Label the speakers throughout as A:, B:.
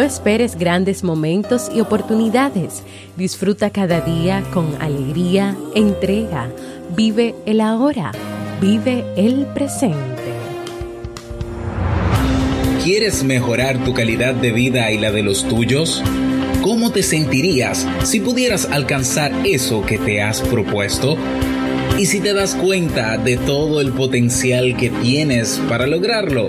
A: No esperes grandes momentos y oportunidades. Disfruta cada día con alegría, entrega. Vive el ahora. Vive el presente.
B: ¿Quieres mejorar tu calidad de vida y la de los tuyos? ¿Cómo te sentirías si pudieras alcanzar eso que te has propuesto? ¿Y si te das cuenta de todo el potencial que tienes para lograrlo?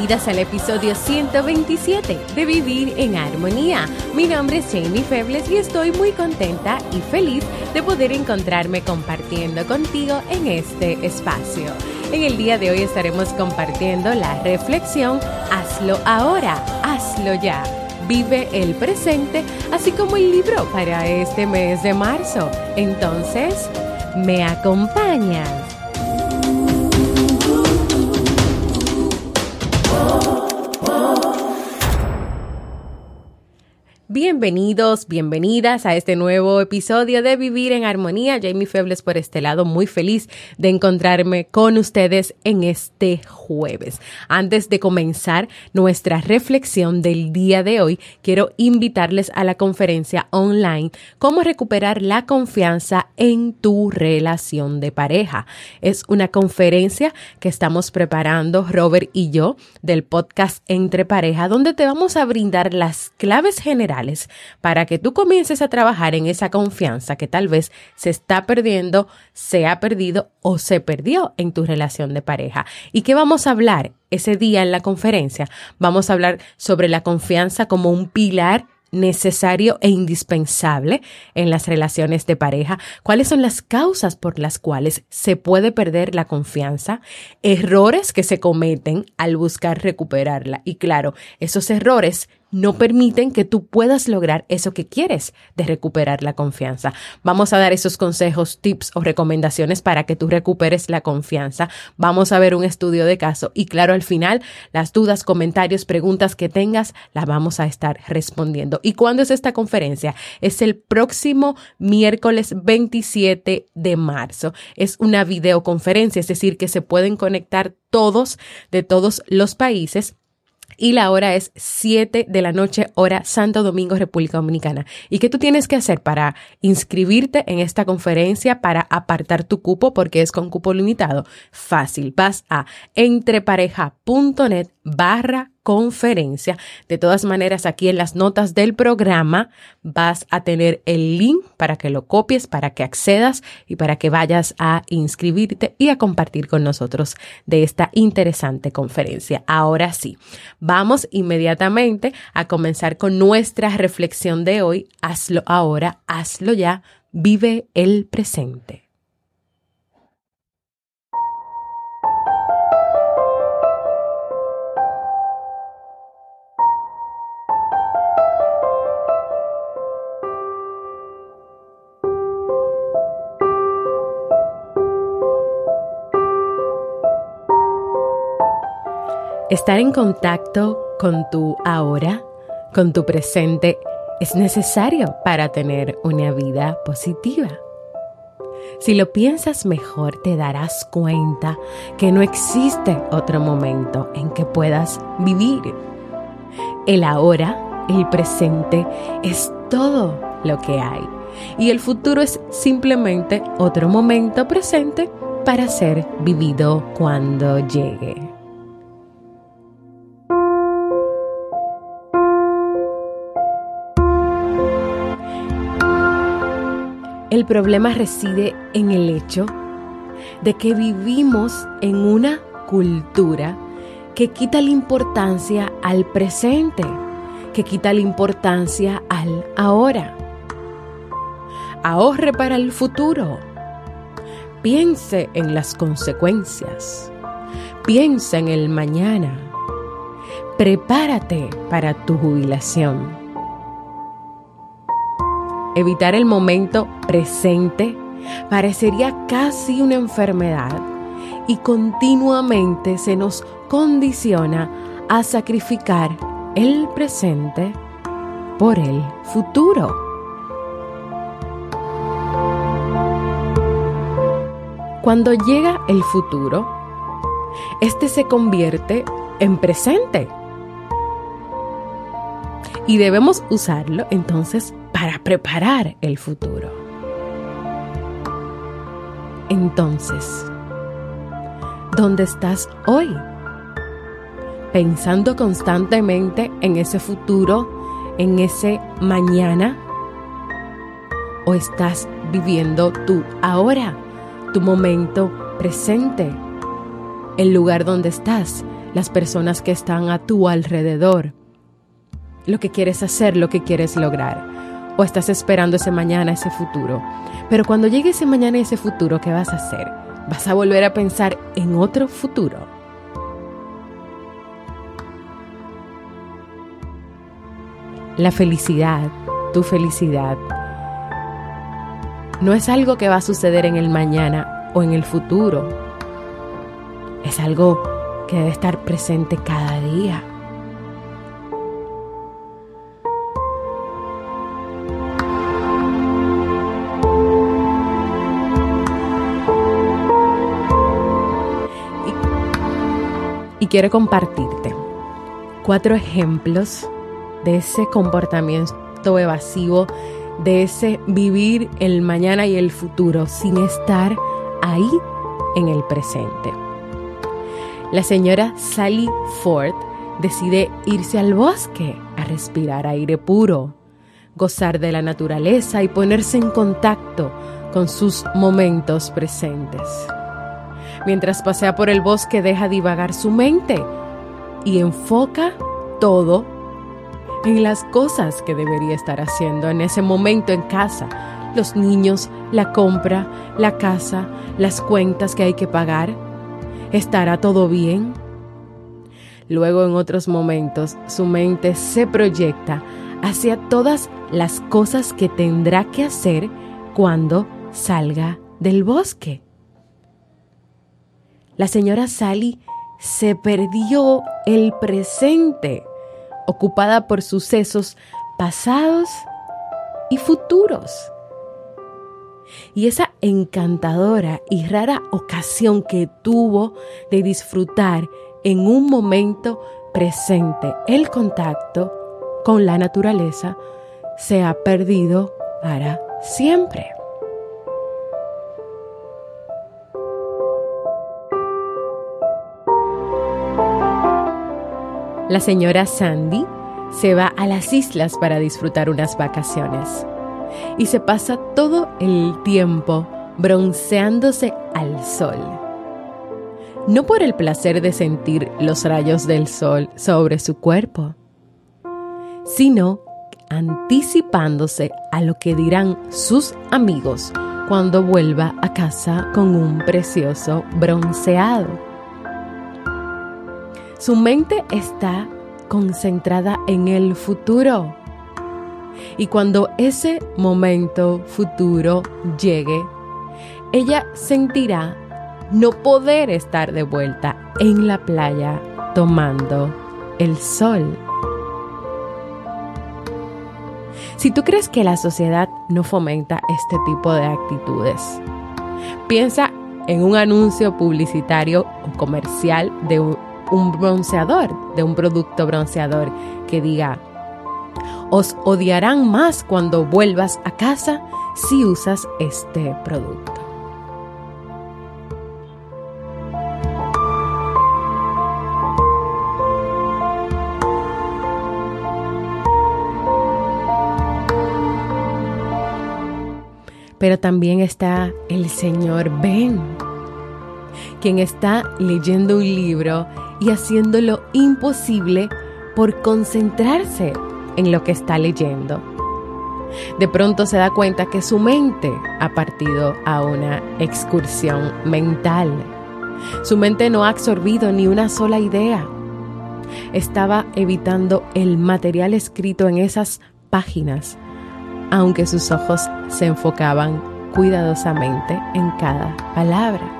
A: Bienvenidas al episodio 127 de Vivir en Armonía. Mi nombre es Jamie Febles y estoy muy contenta y feliz de poder encontrarme compartiendo contigo en este espacio. En el día de hoy estaremos compartiendo la reflexión Hazlo ahora, hazlo ya. Vive el presente, así como el libro para este mes de marzo. Entonces, ¿me acompañas? Bienvenidos, bienvenidas a este nuevo episodio de Vivir en Armonía. Jamie Febles por este lado, muy feliz de encontrarme con ustedes en este jueves. Antes de comenzar nuestra reflexión del día de hoy, quiero invitarles a la conferencia online Cómo recuperar la confianza en tu relación de pareja. Es una conferencia que estamos preparando Robert y yo del podcast Entre Pareja, donde te vamos a brindar las claves generales para que tú comiences a trabajar en esa confianza que tal vez se está perdiendo, se ha perdido o se perdió en tu relación de pareja. ¿Y qué vamos a hablar ese día en la conferencia? Vamos a hablar sobre la confianza como un pilar necesario e indispensable en las relaciones de pareja, cuáles son las causas por las cuales se puede perder la confianza, errores que se cometen al buscar recuperarla. Y claro, esos errores no permiten que tú puedas lograr eso que quieres de recuperar la confianza. Vamos a dar esos consejos, tips o recomendaciones para que tú recuperes la confianza. Vamos a ver un estudio de caso y claro, al final las dudas, comentarios, preguntas que tengas las vamos a estar respondiendo. ¿Y cuándo es esta conferencia? Es el próximo miércoles 27 de marzo. Es una videoconferencia, es decir, que se pueden conectar todos de todos los países y la hora es 7 de la noche, hora Santo Domingo, República Dominicana. ¿Y qué tú tienes que hacer para inscribirte en esta conferencia, para apartar tu cupo, porque es con cupo limitado? Fácil, vas a entrepareja.net barra conferencia. De todas maneras, aquí en las notas del programa vas a tener el link para que lo copies, para que accedas y para que vayas a inscribirte y a compartir con nosotros de esta interesante conferencia. Ahora sí, vamos inmediatamente a comenzar con nuestra reflexión de hoy. Hazlo ahora, hazlo ya, vive el presente. Estar en contacto con tu ahora, con tu presente, es necesario para tener una vida positiva. Si lo piensas mejor, te darás cuenta que no existe otro momento en que puedas vivir. El ahora, el presente, es todo lo que hay. Y el futuro es simplemente otro momento presente para ser vivido cuando llegue. El problema reside en el hecho de que vivimos en una cultura que quita la importancia al presente, que quita la importancia al ahora. Ahorre para el futuro. Piense en las consecuencias. Piensa en el mañana. Prepárate para tu jubilación. Evitar el momento presente parecería casi una enfermedad y continuamente se nos condiciona a sacrificar el presente por el futuro. Cuando llega el futuro, este se convierte en presente. Y debemos usarlo entonces para preparar el futuro. Entonces, ¿dónde estás hoy? Pensando constantemente en ese futuro, en ese mañana, o estás viviendo tú ahora, tu momento presente, el lugar donde estás, las personas que están a tu alrededor, lo que quieres hacer, lo que quieres lograr o estás esperando ese mañana, ese futuro. Pero cuando llegue ese mañana y ese futuro, ¿qué vas a hacer? ¿Vas a volver a pensar en otro futuro? La felicidad, tu felicidad, no es algo que va a suceder en el mañana o en el futuro. Es algo que debe estar presente cada día. Quiero compartirte cuatro ejemplos de ese comportamiento evasivo, de ese vivir el mañana y el futuro sin estar ahí en el presente. La señora Sally Ford decide irse al bosque a respirar aire puro, gozar de la naturaleza y ponerse en contacto con sus momentos presentes. Mientras pasea por el bosque deja divagar su mente y enfoca todo en las cosas que debería estar haciendo en ese momento en casa. Los niños, la compra, la casa, las cuentas que hay que pagar. ¿Estará todo bien? Luego en otros momentos su mente se proyecta hacia todas las cosas que tendrá que hacer cuando salga del bosque la señora Sally se perdió el presente, ocupada por sucesos pasados y futuros. Y esa encantadora y rara ocasión que tuvo de disfrutar en un momento presente el contacto con la naturaleza se ha perdido para siempre. La señora Sandy se va a las islas para disfrutar unas vacaciones y se pasa todo el tiempo bronceándose al sol. No por el placer de sentir los rayos del sol sobre su cuerpo, sino anticipándose a lo que dirán sus amigos cuando vuelva a casa con un precioso bronceado. Su mente está concentrada en el futuro. Y cuando ese momento futuro llegue, ella sentirá no poder estar de vuelta en la playa tomando el sol. Si tú crees que la sociedad no fomenta este tipo de actitudes, piensa en un anuncio publicitario o comercial de un bronceador, de un producto bronceador que diga, os odiarán más cuando vuelvas a casa si usas este producto. Pero también está el señor Ben, quien está leyendo un libro y haciendo lo imposible por concentrarse en lo que está leyendo. De pronto se da cuenta que su mente ha partido a una excursión mental. Su mente no ha absorbido ni una sola idea. Estaba evitando el material escrito en esas páginas, aunque sus ojos se enfocaban cuidadosamente en cada palabra.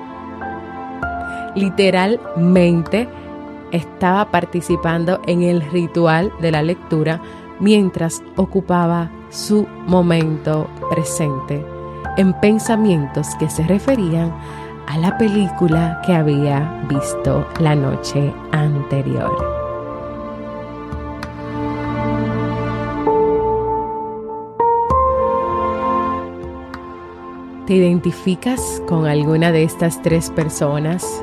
A: Literalmente estaba participando en el ritual de la lectura mientras ocupaba su momento presente en pensamientos que se referían a la película que había visto la noche anterior. ¿Te identificas con alguna de estas tres personas?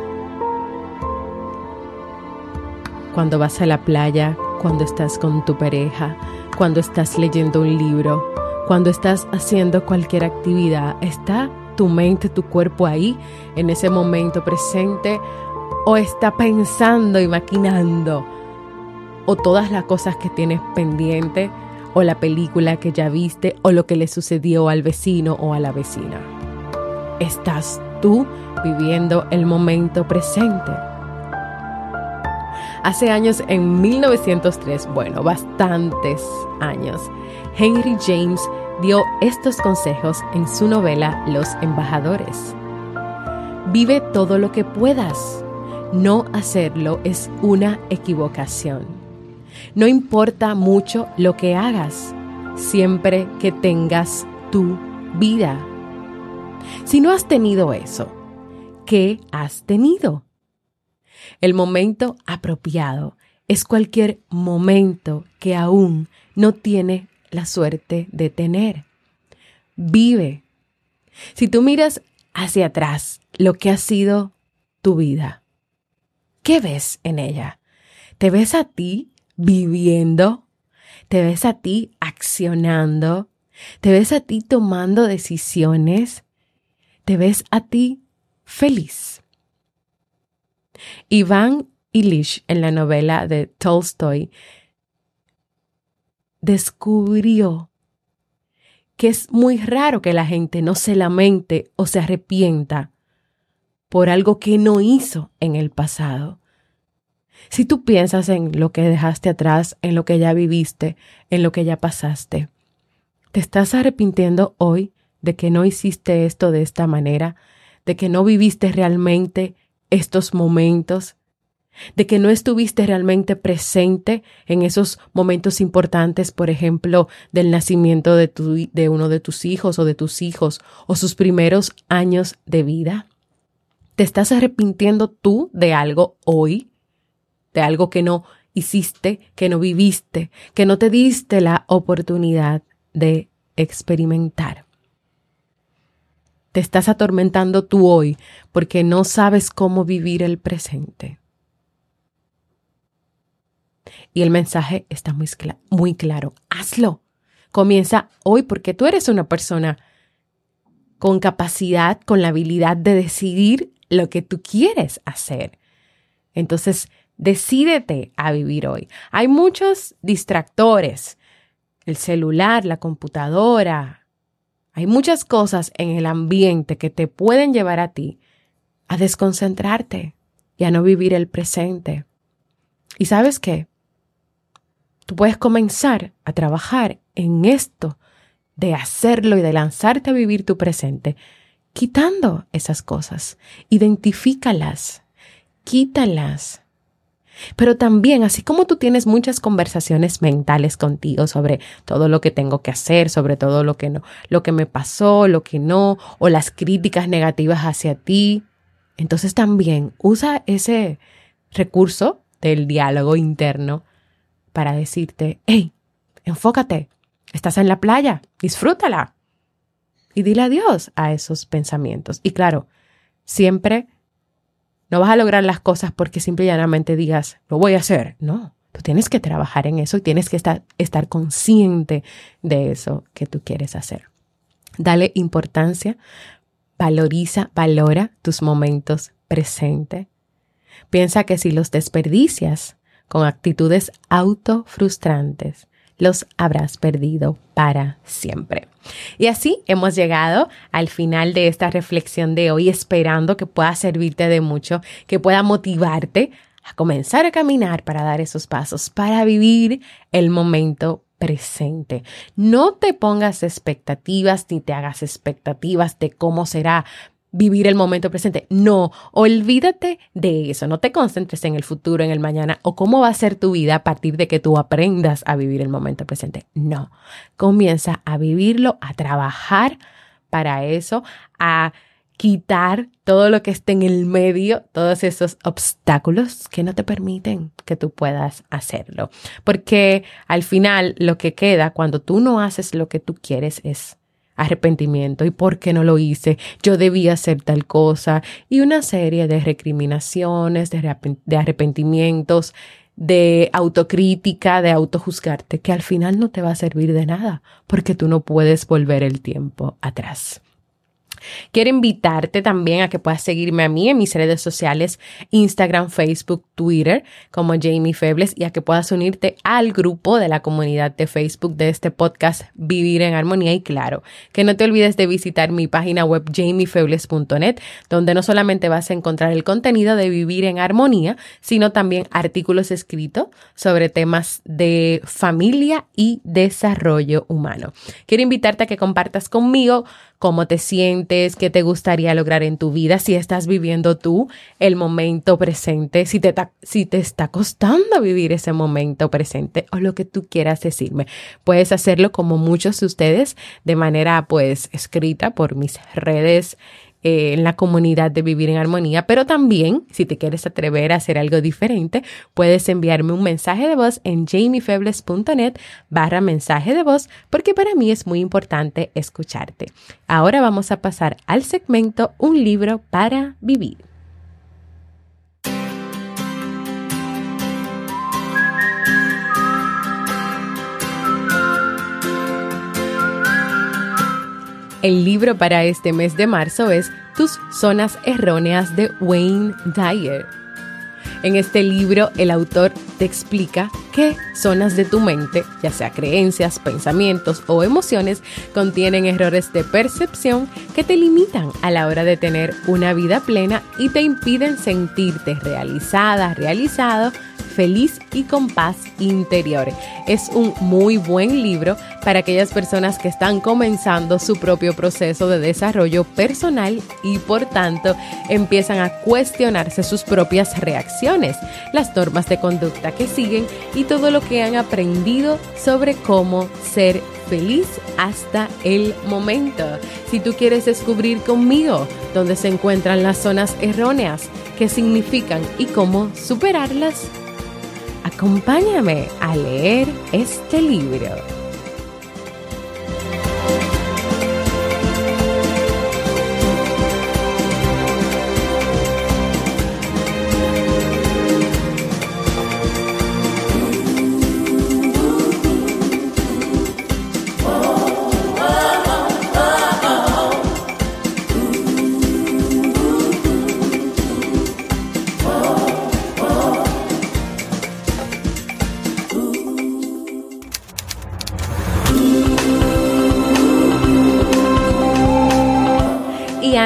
A: Cuando vas a la playa, cuando estás con tu pareja, cuando estás leyendo un libro, cuando estás haciendo cualquier actividad, ¿está tu mente, tu cuerpo ahí en ese momento presente o está pensando y maquinando? O todas las cosas que tienes pendiente o la película que ya viste o lo que le sucedió al vecino o a la vecina. ¿Estás tú viviendo el momento presente? Hace años, en 1903, bueno, bastantes años, Henry James dio estos consejos en su novela Los Embajadores. Vive todo lo que puedas. No hacerlo es una equivocación. No importa mucho lo que hagas, siempre que tengas tu vida. Si no has tenido eso, ¿qué has tenido? El momento apropiado es cualquier momento que aún no tiene la suerte de tener. Vive. Si tú miras hacia atrás lo que ha sido tu vida, ¿qué ves en ella? ¿Te ves a ti viviendo? ¿Te ves a ti accionando? ¿Te ves a ti tomando decisiones? ¿Te ves a ti feliz? Iván Illich, en la novela de Tolstoy, descubrió que es muy raro que la gente no se lamente o se arrepienta por algo que no hizo en el pasado. Si tú piensas en lo que dejaste atrás, en lo que ya viviste, en lo que ya pasaste, ¿te estás arrepintiendo hoy de que no hiciste esto de esta manera, de que no viviste realmente estos momentos, de que no estuviste realmente presente en esos momentos importantes, por ejemplo, del nacimiento de, uno de tus hijos o de tus hijos o sus primeros años de vida? ¿Te estás arrepintiendo tú de algo hoy? ¿De algo que no hiciste, que no viviste, que no te diste la oportunidad de experimentar? Te estás atormentando tú hoy porque no sabes cómo vivir el presente. Y el mensaje está muy, muy claro. Hazlo. Comienza hoy porque tú eres una persona con capacidad, con la habilidad de decidir lo que tú quieres hacer. Entonces, decídete a vivir hoy. Hay muchos distractores. El celular, la computadora, hay muchas cosas en el ambiente que te pueden llevar a ti a desconcentrarte y a no vivir el presente. ¿Y sabes qué? Tú puedes comenzar a trabajar en esto de hacerlo y de lanzarte a vivir tu presente, quitando esas cosas. Identifícalas, quítalas, pero también, así como tú tienes muchas conversaciones mentales contigo sobre todo lo que tengo que hacer, sobre todo lo que no, lo que me pasó, lo que no, o las críticas negativas hacia ti, entonces también usa ese recurso del diálogo interno para decirte, hey, enfócate, estás en la playa, disfrútala. Y dile adiós a esos pensamientos. Y claro, siempre no vas a lograr las cosas porque simple y llanamente digas, lo voy a hacer. No, tú tienes que trabajar en eso y tienes que estar, estar consciente de eso que tú quieres hacer. Dale importancia, valoriza, valora tus momentos presentes. Piensa que si los desperdicias con actitudes autofrustrantes, los habrás perdido para siempre. Y así hemos llegado al final de esta reflexión de hoy, esperando que pueda servirte de mucho, que pueda motivarte a comenzar a caminar para dar esos pasos, para vivir el momento presente. No te pongas expectativas ni te hagas expectativas de cómo será vivir el momento presente. No, olvídate de eso. No te concentres en el futuro, en el mañana o cómo va a ser tu vida a partir de que tú aprendas a vivir el momento presente. No, comienza a vivirlo, a trabajar para eso, a quitar todo lo que esté en el medio, todos esos obstáculos que no te permiten que tú puedas hacerlo. Porque al final lo que queda cuando tú no haces lo que tú quieres es arrepentimiento y por qué no lo hice, yo debía hacer tal cosa y una serie de recriminaciones, de arrepentimientos, de autocrítica, de autojuzgarte, que al final no te va a servir de nada porque tú no puedes volver el tiempo atrás. Quiero invitarte también a que puedas seguirme a mí en mis redes sociales, Instagram, Facebook, Twitter, como Jamie Febles, y a que puedas unirte al grupo de la comunidad de Facebook de este podcast Vivir en Armonía. Y claro, que no te olvides de visitar mi página web jamiefebles.net, donde no solamente vas a encontrar el contenido de Vivir en Armonía, sino también artículos escritos sobre temas de familia y desarrollo humano. Quiero invitarte a que compartas conmigo cómo te sientes, qué te gustaría lograr en tu vida, si estás viviendo tú el momento presente, si te, si te está costando vivir ese momento presente o lo que tú quieras decirme. Puedes hacerlo como muchos de ustedes de manera pues escrita por mis redes eh, en la comunidad de Vivir en Armonía, pero también, si te quieres atrever a hacer algo diferente, puedes enviarme un mensaje de voz en jamiefebles.net barra mensaje de voz, porque para mí es muy importante escucharte. Ahora vamos a pasar al segmento Un libro para vivir. El libro para este mes de marzo es Tus zonas erróneas de Wayne Dyer. En este libro el autor te explica qué zonas de tu mente, ya sea creencias, pensamientos o emociones, contienen errores de percepción que te limitan a la hora de tener una vida plena y te impiden sentirte realizada, realizado feliz y con paz interior. Es un muy buen libro para aquellas personas que están comenzando su propio proceso de desarrollo personal y por tanto empiezan a cuestionarse sus propias reacciones, las normas de conducta que siguen y todo lo que han aprendido sobre cómo ser feliz hasta el momento. Si tú quieres descubrir conmigo dónde se encuentran las zonas erróneas, qué significan y cómo superarlas, Acompáñame a leer este libro.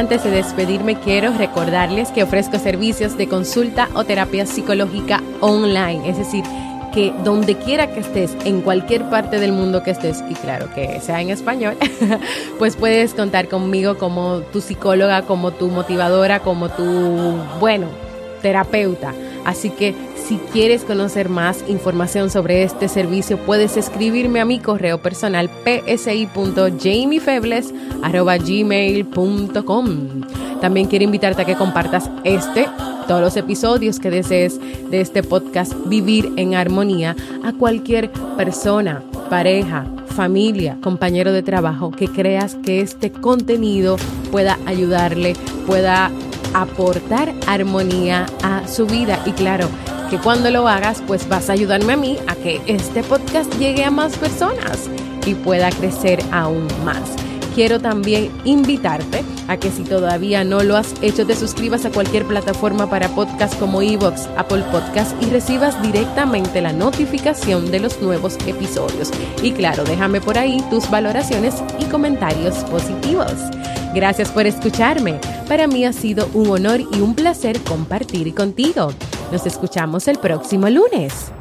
A: Antes de despedirme, quiero recordarles que ofrezco servicios de consulta o terapia psicológica online, es decir, que donde quiera que estés, en cualquier parte del mundo que estés, y claro que sea en español, pues puedes contar conmigo como tu psicóloga, como tu motivadora, como tu, bueno, terapeuta. Así que si quieres conocer más información sobre este servicio, puedes escribirme a mi correo personal psi.jamiefebles.gmail.com. También quiero invitarte a que compartas este, todos los episodios que desees de este podcast Vivir en Armonía a cualquier persona, pareja, familia, compañero de trabajo que creas que este contenido pueda ayudarle, pueda aportar armonía a su vida. Y claro, que cuando lo hagas, pues vas a ayudarme a mí a que este podcast llegue a más personas y pueda crecer aún más. quiero también invitarte a que si todavía no lo has hecho, te suscribas a cualquier plataforma para podcast como Evox, Apple Podcast y recibas directamente la notificación de los nuevos episodios. Y claro, déjame por ahí tus valoraciones y comentarios positivos. Gracias por escucharme. Para mí ha sido un honor y un placer compartir contigo. Nos escuchamos el próximo lunes.